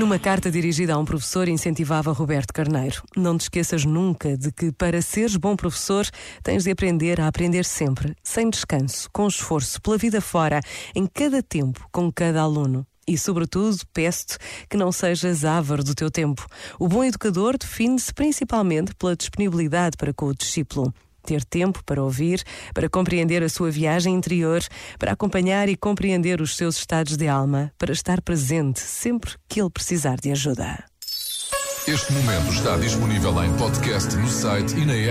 Numa carta dirigida a um professor, incentivava Roberto Carneiro: Não te esqueças nunca de que, para seres bom professor, tens de aprender a aprender sempre, sem descanso, com esforço, pela vida fora, em cada tempo, com cada aluno. E, sobretudo, peço-te que não sejas ávaro do teu tempo. O bom educador define-se principalmente pela disponibilidade para com o discípulo ter tempo para ouvir, para compreender a sua viagem interior, para acompanhar e compreender os seus estados de alma, para estar presente sempre que ele precisar de ajuda. Este momento está disponível em podcast no site e na app.